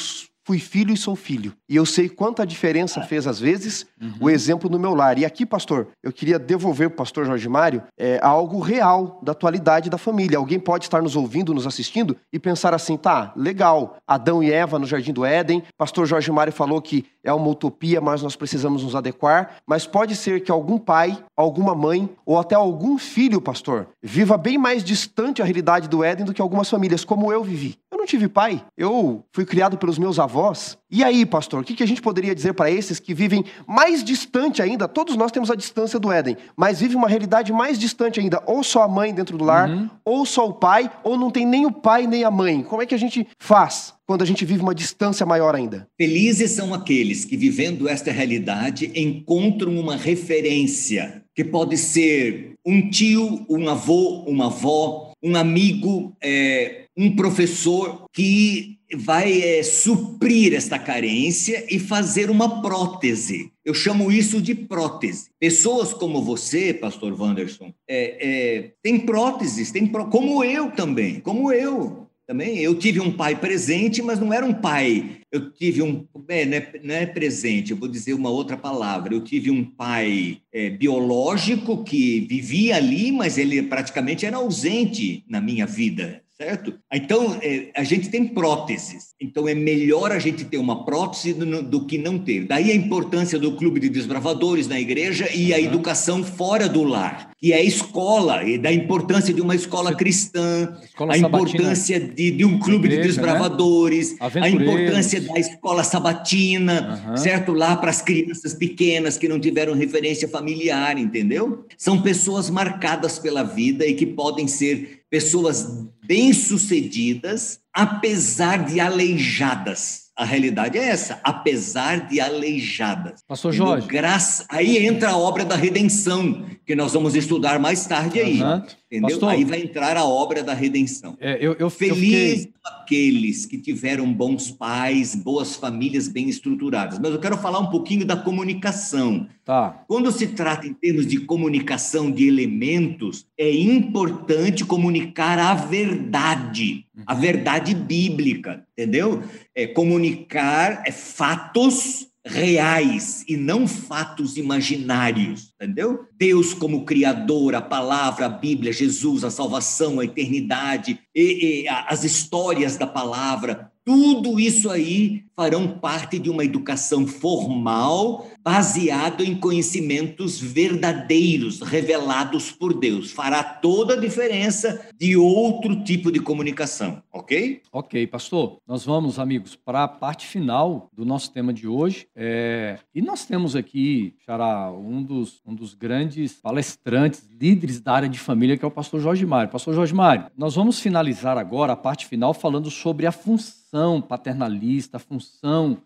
[SPEAKER 2] fui filho e sou filho. E eu sei quanta diferença fez, às vezes, uhum. o exemplo no meu lar. E aqui, pastor, eu queria devolver para o pastor Jorge Mário é, algo real da atualidade da família. Alguém pode estar nos ouvindo, nos assistindo e pensar assim: tá, legal, Adão e Eva no Jardim do Éden, pastor Jorge Mário falou que é uma utopia, mas nós precisamos nos adequar. Mas pode ser que algum pai, alguma mãe ou até algum filho, pastor, viva bem mais distante a realidade do Éden do que algumas famílias, como eu vivi. Eu não tive pai, eu fui criado pelos meus avós. E aí, pastor, o que a gente poderia dizer para esses que vivem mais distante ainda? Todos nós temos a distância do Éden, mas vive uma realidade mais distante ainda, ou só a mãe dentro do lar, uhum. ou só o pai, ou não tem nem o pai nem a mãe. Como é que a gente faz? quando a gente vive uma distância maior ainda.
[SPEAKER 3] Felizes são aqueles que, vivendo esta realidade, encontram uma referência, que pode ser um tio, um avô, uma avó, um amigo, é, um professor que vai é, suprir esta carência e fazer uma prótese. Eu chamo isso de prótese. Pessoas como você, Pastor Wanderson, é, é, tem próteses, tem pró como eu também, como eu também. Eu tive um pai presente, mas não era um pai. Eu tive um. É, não, é, não, é, presente, eu vou dizer uma outra palavra. Eu tive um pai é, biológico que vivia ali, mas ele praticamente era ausente na minha vida certo? Então, é, a gente tem próteses, então é melhor a gente ter uma prótese do, do, que não ter. Daí a importância do clube de desbravadores na igreja e a educação fora do lar, que é a escola, e da importância de uma escola cristã, escola a importância de, de, um clube igreja, de né? desbravadores, né? a importância da escola sabatina, uhum. certo? Lá para as crianças pequenas que não tiveram referência familiar, entendeu? São pessoas marcadas pela vida e que podem ser pessoas bem-sucedidas, apesar de aleijadas. A realidade é essa, apesar de aleijadas.
[SPEAKER 1] Pastor Jorge.
[SPEAKER 3] Graça, aí entra a obra da redenção, que nós vamos estudar mais tarde aí. Uhum. Entendeu? Pastor, aí vai entrar a obra da redenção.
[SPEAKER 1] É, eu, eu,
[SPEAKER 3] Feliz eu aqueles que tiveram bons pais, boas famílias bem estruturadas. Mas eu quero falar um pouquinho da comunicação.
[SPEAKER 1] Tá.
[SPEAKER 3] Quando se trata em termos de comunicação de elementos, é importante comunicar a verdade, a verdade bíblica, entendeu? É comunicar é fatos reais e não fatos imaginários, entendeu? Deus como criador, a palavra, a Bíblia, Jesus, a salvação, a eternidade, e, e as histórias da palavra, tudo isso aí farão parte de uma educação formal baseado em conhecimentos verdadeiros, revelados por Deus. Fará toda a diferença de outro tipo de comunicação, ok?
[SPEAKER 1] Ok, pastor. Nós vamos, amigos, para a parte final do nosso tema de hoje. É... E nós temos aqui, Xará, um dos, um dos grandes palestrantes, líderes da área de família, que é o pastor Jorge Mário. Pastor Jorge Mário, nós vamos finalizar agora a parte final falando sobre a função paternalista, a função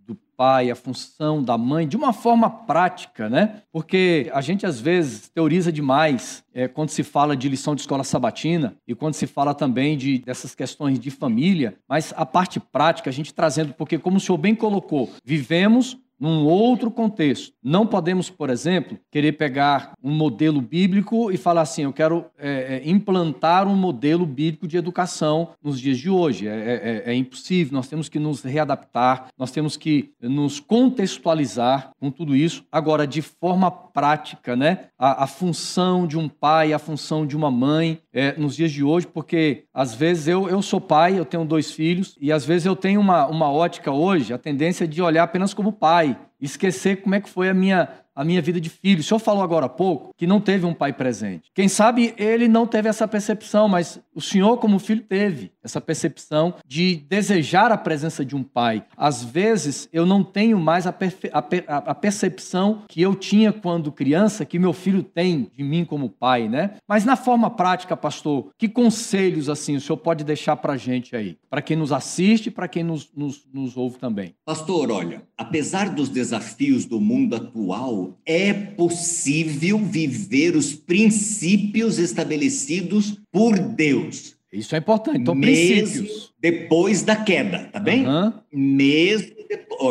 [SPEAKER 1] do pai, a função da mãe, de uma forma prática, né? Porque a gente às vezes teoriza demais é, quando se fala de lição de escola sabatina e quando se fala também de, dessas questões de família, mas a parte prática a gente trazendo, porque como o senhor bem colocou, vivemos num outro contexto. Não podemos, por exemplo, querer pegar um modelo bíblico e falar assim: eu quero é, é, implantar um modelo bíblico de educação nos dias de hoje. É, é, é, é, impossível, nós temos que nos readaptar, nós temos que nos contextualizar com tudo isso. Agora, de forma prática, né? A, a função de um pai, a função de uma mãe é, nos dias de hoje, porque às vezes eu, eu sou pai, eu tenho dois filhos, e às vezes eu tenho uma, uma ótica hoje, a tendência de olhar apenas como pai esquecer como é que foi a minha a minha vida de filho. O senhor falou agora há pouco que não teve um pai presente. Quem sabe ele não teve essa percepção, mas o senhor, como filho, teve essa percepção de desejar a presença de um pai. Às vezes eu não tenho mais a, a, a percepção que eu tinha quando criança, que meu filho tem de mim como pai, né? Mas na forma prática, pastor, que conselhos assim o senhor pode deixar para gente aí? Para quem nos assiste e para quem nos, nos, nos ouve também.
[SPEAKER 3] Pastor, olha, apesar dos desafios do mundo atual, é possível viver os princípios estabelecidos por Deus.
[SPEAKER 1] Isso é importante. Então,
[SPEAKER 3] Mesmo princípios. depois da queda, tá bem? Uhum. Mesmo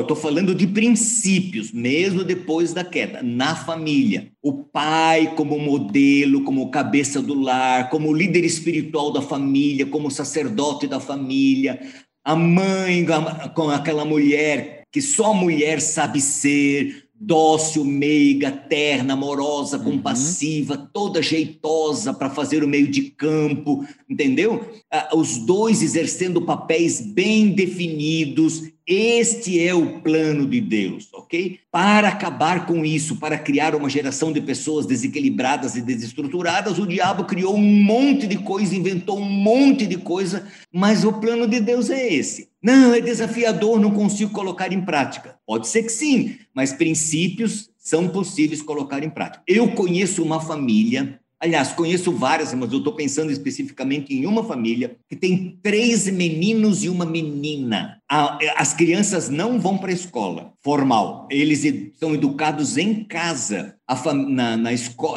[SPEAKER 3] estou falando de princípios, mesmo depois da queda, na família. O pai como modelo, como cabeça do lar, como líder espiritual da família, como sacerdote da família, a mãe com aquela mulher que só mulher sabe ser, dócil, meiga, terna, amorosa, uhum. compassiva, uhum. toda jeitosa para fazer o meio de campo, entendeu? Ah, os dois exercendo papéis bem definidos. Este é o plano de Deus, ok? Para acabar com isso, para criar uma geração de pessoas desequilibradas e desestruturadas, o diabo criou um monte de coisa, inventou um monte de coisa, mas o plano de Deus é esse. Não, é desafiador, não consigo colocar em prática. Pode ser que sim, mas princípios são possíveis colocar em prática. Eu conheço uma família, aliás, conheço várias, mas eu estou pensando especificamente em uma família que tem três meninos e uma menina. As crianças não vão para a escola formal, eles são educados em casa na, na,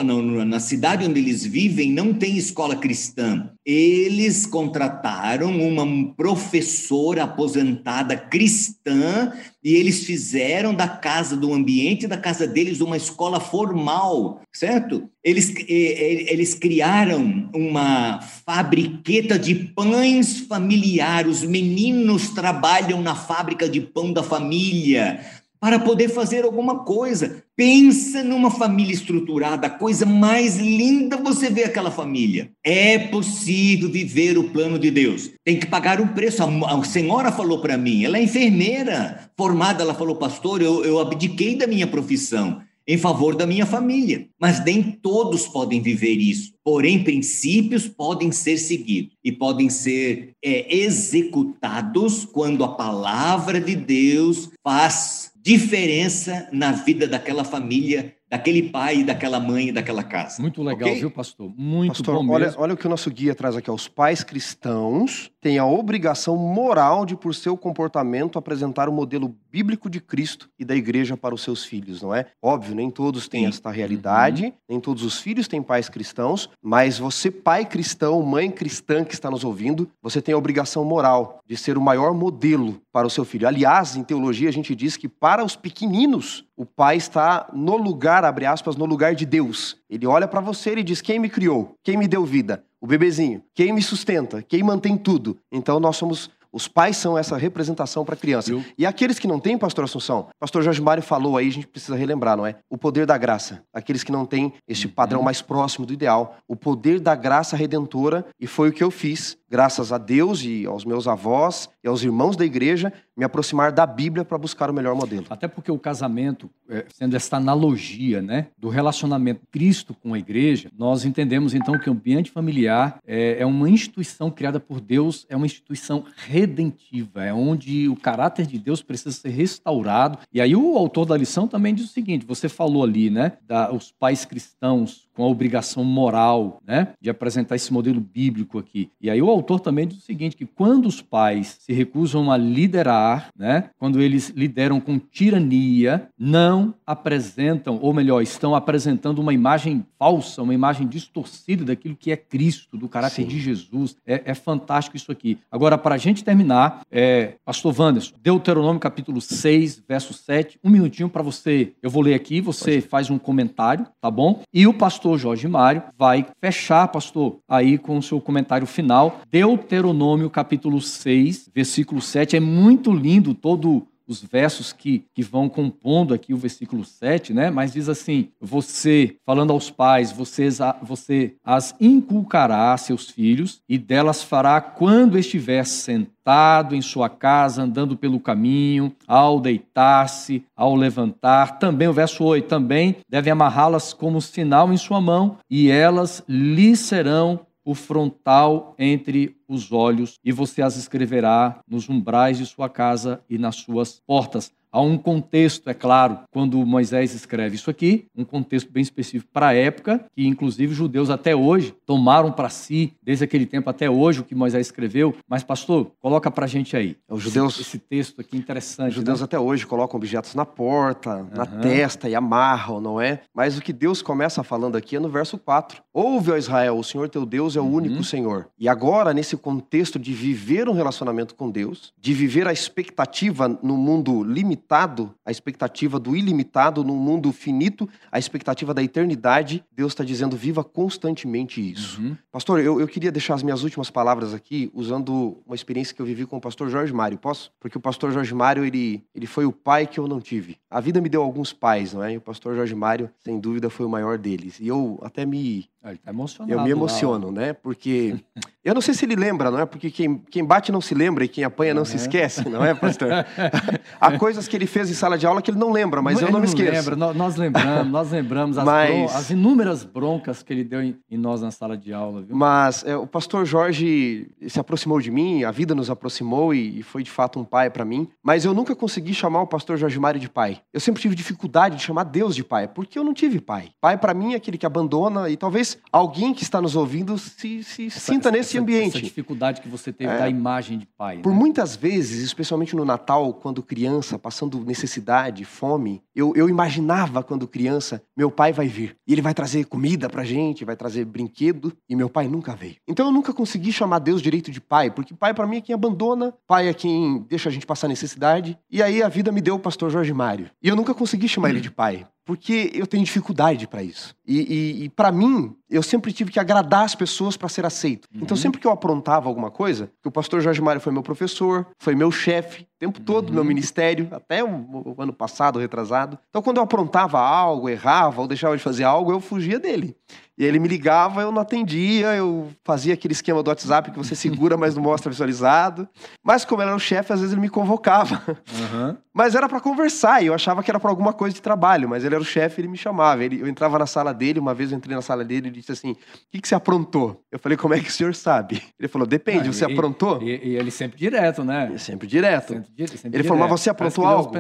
[SPEAKER 3] na, na cidade onde eles vivem não tem escola cristã. Eles contrataram uma professora aposentada cristã e eles fizeram da casa, do ambiente da casa deles, uma escola formal, certo? Eles, eles criaram uma fabriqueta de pães familiar. Os meninos trabalham na fábrica de pão da família para poder fazer alguma coisa. Pensa numa família estruturada, a coisa mais linda você vê aquela família. É possível viver o plano de Deus. Tem que pagar um preço. A senhora falou para mim, ela é enfermeira formada, ela falou, pastor, eu, eu abdiquei da minha profissão em favor da minha família. Mas nem todos podem viver isso. Porém, princípios podem ser seguidos e podem ser é, executados quando a palavra de Deus faz diferença na vida daquela família daquele pai, daquela mãe, daquela casa.
[SPEAKER 1] Muito legal, okay? viu, pastor? Muito pastor, bom
[SPEAKER 2] olha, Olha o que o nosso guia traz aqui. Os pais cristãos têm a obrigação moral de, por seu comportamento, apresentar o modelo bíblico de Cristo e da igreja para os seus filhos, não é? Óbvio, nem todos têm Sim. esta realidade, uhum. nem todos os filhos têm pais cristãos, mas você, pai cristão, mãe cristã que está nos ouvindo, você tem a obrigação moral de ser o maior modelo para o seu filho. Aliás, em teologia a gente diz que para os pequeninos, o pai está no lugar, abre aspas, no lugar de Deus. Ele olha para você e diz: Quem me criou? Quem me deu vida? O bebezinho. Quem me sustenta? Quem mantém tudo? Então nós somos os pais são essa representação para a criança. Eu... E aqueles que não têm, pastor Assunção, pastor Jorge Mário falou aí, a gente precisa relembrar, não é? O poder da graça. Aqueles que não têm este padrão uhum. mais próximo do ideal. O poder da graça redentora, e foi o que eu fiz graças a Deus e aos meus avós e aos irmãos da igreja, me aproximar da Bíblia para buscar o melhor modelo.
[SPEAKER 1] Até porque o casamento, é, sendo essa analogia né, do relacionamento Cristo com a igreja, nós entendemos então que o ambiente familiar é, é uma instituição criada por Deus, é uma instituição redentiva, é onde o caráter de Deus precisa ser restaurado. E aí o autor da lição também diz o seguinte: você falou ali, né, da, os pais cristãos com a obrigação moral, né, de apresentar esse modelo bíblico aqui. E aí o autor também diz o seguinte, que quando os pais se recusam a liderar, né, quando eles lideram com tirania, não apresentam, ou melhor, estão apresentando uma imagem falsa, uma imagem distorcida daquilo que é Cristo, do caráter Sim. de Jesus. É, é, fantástico isso aqui. Agora, para a gente terminar, é, pastor Wanderson, Deuteronômio capítulo 6, verso 7, um minutinho para você, eu vou ler aqui, você faz um comentário, tá bom? E o pastor pastor Jorge Mário vai fechar, pastor, aí com o seu comentário final. Deuteronômio capítulo 6, versículo 7. É muito lindo todo os versos que, que vão compondo aqui o versículo 7, né? Mas diz assim: Você, falando aos pais, vocês, você as inculcará a seus filhos, e delas fará quando estiver sentado em sua casa, andando pelo caminho, ao deitar-se, ao levantar. Também o verso 8: também deve amarrá-las como sinal em sua mão, e elas lhe serão o frontal entre os olhos, e você as escreverá nos umbrais de sua casa e nas suas portas. Há um contexto, é claro, quando Moisés escreve isso aqui, um contexto bem específico para a época, que inclusive os judeus até hoje tomaram para si, desde aquele tempo até hoje, o que Moisés escreveu. Mas, pastor, coloca para a gente aí.
[SPEAKER 2] Os judeus, esse,
[SPEAKER 1] esse texto aqui interessante.
[SPEAKER 2] Os judeus
[SPEAKER 1] né?
[SPEAKER 2] até hoje colocam objetos na porta, uhum. na testa e amarram, não é? Mas o que Deus começa falando aqui é no verso 4. Ouve, ó Israel, o Senhor teu Deus é o uhum. único Senhor. E agora, nesse contexto de viver um relacionamento com Deus, de viver a expectativa no mundo limitado, limitado, a expectativa do ilimitado num mundo finito, a expectativa da eternidade, Deus está dizendo: viva constantemente isso. Uhum. Pastor, eu, eu queria deixar as minhas últimas palavras aqui usando uma experiência que eu vivi com o pastor Jorge Mário. Posso? Porque o pastor Jorge Mário, ele, ele foi o pai que eu não tive. A vida me deu alguns pais, não é? E o pastor Jorge Mário, sem dúvida, foi o maior deles. E eu até me
[SPEAKER 1] ele tá emocionado.
[SPEAKER 2] Eu me emociono, né? Porque. Eu não sei se ele lembra, não é? Porque quem, quem bate não se lembra e quem apanha não se esquece, não é, pastor? Há coisas que ele fez em sala de aula que ele não lembra, mas eu não, não me esqueço. Lembra.
[SPEAKER 1] Nós lembramos, nós lembramos as, mas... bron... as, inúmeras broncas que ele deu em, em nós na sala de aula, viu?
[SPEAKER 2] Mas é, o pastor Jorge se aproximou de mim, a vida nos aproximou e, e foi de fato um pai para mim. Mas eu nunca consegui chamar o pastor Jorge Mário de pai. Eu sempre tive dificuldade de chamar Deus de pai, porque eu não tive pai. Pai para mim é aquele que abandona e talvez alguém que está nos ouvindo se, se essa, sinta nesse
[SPEAKER 1] essa,
[SPEAKER 2] ambiente.
[SPEAKER 1] Essa dificuldade que você teve é, da imagem de pai.
[SPEAKER 2] Por
[SPEAKER 1] né?
[SPEAKER 2] muitas vezes, especialmente no Natal, quando criança, passando necessidade, fome, eu, eu imaginava quando criança, meu pai vai vir. E ele vai trazer comida pra gente, vai trazer brinquedo, e meu pai nunca veio. Então eu nunca consegui chamar Deus direito de pai, porque pai para mim é quem abandona, pai é quem deixa a gente passar necessidade. E aí a vida me deu o pastor Jorge Mário. E eu nunca consegui chamar ele de pai, porque eu tenho dificuldade para isso. E, e, e para mim, eu sempre tive que agradar as pessoas para ser aceito. Uhum. Então, sempre que eu aprontava alguma coisa, que o pastor Jorge Mário foi meu professor, foi meu chefe, o tempo todo, uhum. meu ministério, até o, o, ano passado, retrasado. Então, quando eu aprontava algo, errava ou deixava de fazer algo, eu fugia dele. E ele me ligava, eu não atendia, eu fazia aquele esquema do WhatsApp que você segura, mas não mostra visualizado. Mas como ele era o chefe, às vezes ele me convocava. Uhum. Mas era para conversar, e eu achava que era para alguma coisa de trabalho, mas ele era o chefe, ele me chamava. Ele, eu entrava na sala dele, uma vez eu entrei na sala dele disse assim: O que, que você aprontou? Eu falei: Como é que o senhor sabe? Ele falou: Depende, ah, você e, aprontou?
[SPEAKER 1] E, e, ele sempre direto, né?
[SPEAKER 2] E sempre direto. Sempre, sempre ele direto. falou: Mas você aprontou algo?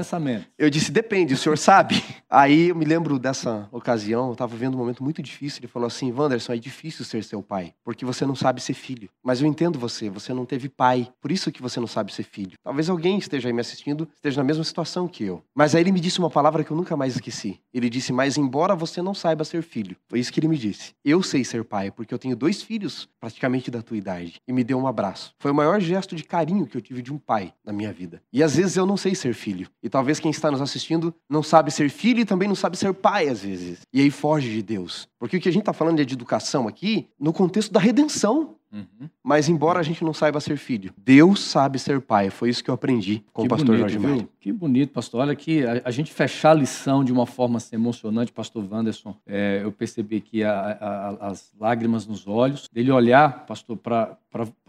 [SPEAKER 2] Eu disse: Depende, o senhor sabe? Aí eu me lembro dessa ocasião, eu estava vivendo um momento muito difícil. Ele falou assim: Wanderson, é difícil ser seu pai, porque você não sabe ser filho. Mas eu entendo você, você não teve pai, por isso que você não sabe ser filho. Talvez alguém esteja aí me assistindo, esteja na mesma situação que eu. Mas aí ele me disse uma palavra que eu nunca mais esqueci. Ele disse: Mas embora você não saiba ser filho, foi isso que ele me disse. Eu sei ser pai, porque eu tenho dois filhos praticamente da tua idade. E me deu um abraço. Foi o maior gesto de carinho que eu tive de um pai na minha vida. E às vezes eu não sei ser filho. E talvez quem está nos assistindo não sabe ser filho e também não sabe ser pai às vezes. E aí foge de Deus. Porque o que a gente está falando é de educação aqui no contexto da redenção. Uhum. Mas embora a gente não saiba ser filho, Deus sabe ser pai. Foi isso que eu aprendi com que o pastor bonito, Jorge Mário.
[SPEAKER 1] Que bonito, pastor. Olha aqui, a, a, gente fechar a lição de uma forma assim, emocionante, pastor Wanderson. É, eu percebi aqui a, a, as lágrimas nos olhos, dele olhar, pastor, para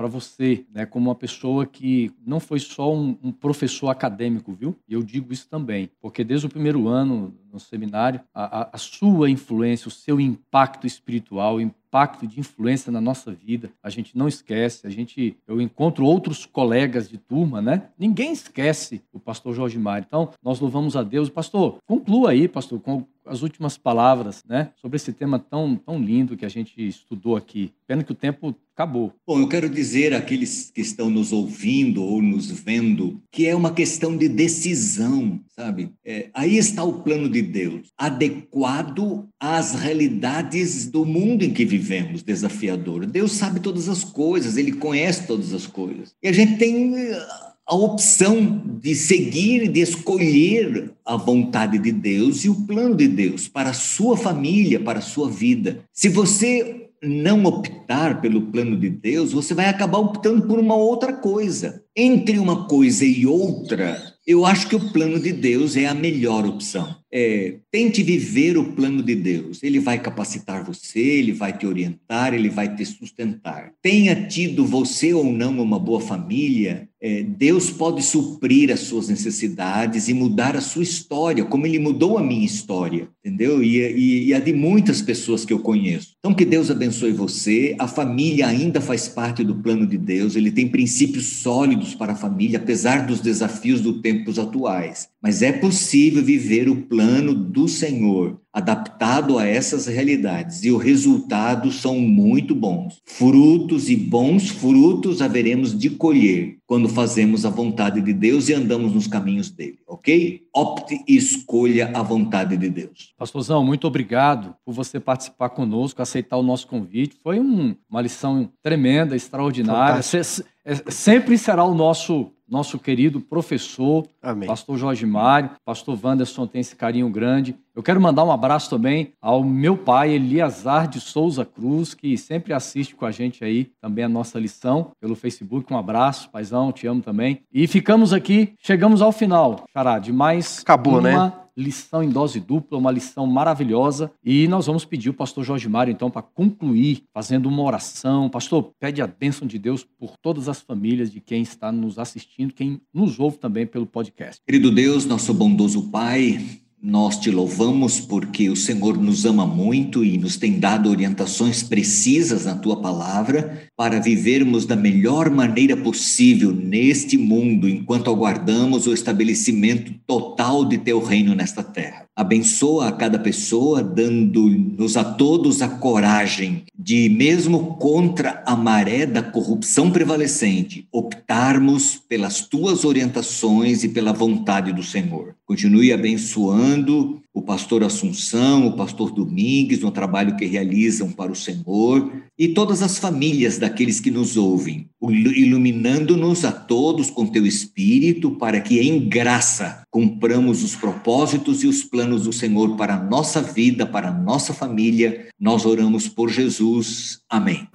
[SPEAKER 1] você, né, como uma pessoa que não foi só um, um professor acadêmico, viu? E eu digo isso também, porque desde o primeiro ano no seminário, a, a, sua influência, o seu impacto espiritual, o impacto de influência na nossa vida, a gente não esquece. A gente, eu encontro outros colegas de turma, né? Ninguém esquece o pastor Jorge Mário. Então, nós louvamos a Deus. Pastor, conclua aí, pastor, com as últimas palavras, né, sobre esse tema tão, tão lindo que a gente estudou aqui. Pena que o tempo acabou.
[SPEAKER 3] Bom, eu quero dizer àqueles que estão nos ouvindo ou nos vendo que é uma questão de decisão, sabe? É, aí está o plano de Deus, adequado às realidades do mundo em que vivemos, desafiador. Deus sabe todas as coisas, ele conhece todas as coisas. E a gente tem a opção de seguir, de escolher a vontade de Deus e o plano de Deus para a sua família, para a sua vida. Se você não optar pelo plano de Deus, você vai acabar optando por uma outra coisa. Entre uma coisa e outra, eu acho que o plano de Deus é a melhor opção. É, tente viver o plano de Deus. Ele vai capacitar você, ele vai te orientar, ele vai te sustentar. Tenha tido você ou não uma boa família, é, Deus pode suprir as suas necessidades e mudar a sua história, como Ele mudou a minha história, entendeu? E, e, e, a de muitas pessoas que eu conheço. Então, que Deus abençoe você. A família ainda faz parte do plano de Deus, Ele tem princípios sólidos para a família, apesar dos desafios dos tempos atuais. Mas é possível viver o plano do Senhor adaptado a essas realidades e os resultados são muito bons. Frutos e bons frutos haveremos de colher quando fazemos a vontade de Deus e andamos nos caminhos dele, ok? Opte e escolha a vontade de Deus.
[SPEAKER 1] Pastorzão, muito obrigado por você participar conosco, aceitar o nosso convite. Foi um, uma lição tremenda, extraordinária. É, sempre será o nosso nosso querido professor,
[SPEAKER 2] Amém.
[SPEAKER 1] pastor Jorge Mário, pastor Wanderson tem esse carinho grande. Eu quero mandar um abraço também ao meu pai, Eliazar de Souza Cruz, que sempre assiste com a gente aí também a nossa lição pelo Facebook. Um abraço, paizão, te amo também. E ficamos aqui, chegamos ao final, Xará, de mais
[SPEAKER 2] Acabou,
[SPEAKER 1] uma
[SPEAKER 2] né?
[SPEAKER 1] Lição em dose dupla, uma lição maravilhosa. E nós vamos pedir o pastor Jorge Mário, então, para concluir, fazendo uma oração. Pastor, pede a bênção de Deus por todas as famílias de quem está nos assistindo, quem nos ouve também pelo podcast.
[SPEAKER 3] Querido Deus, nosso bondoso Pai, nós te louvamos porque o Senhor nos ama muito e nos tem dado orientações precisas na tua palavra para vivermos da melhor maneira possível neste mundo enquanto aguardamos o estabelecimento total de teu reino nesta terra. Abençoa a cada pessoa, dando-nos a todos a coragem de, mesmo contra a maré da corrupção prevalecente, optarmos pelas tuas orientações e pela vontade do Senhor. Continue abençoando o pastor Assunção, o pastor Domingues, no trabalho que realizam para o Senhor, e todas as famílias daqueles que nos ouvem, iluminando-nos a todos com teu espírito, para que em graça cumpramos os propósitos e os planos do Senhor para a nossa vida, para a nossa família. Nós oramos por Jesus. Amém.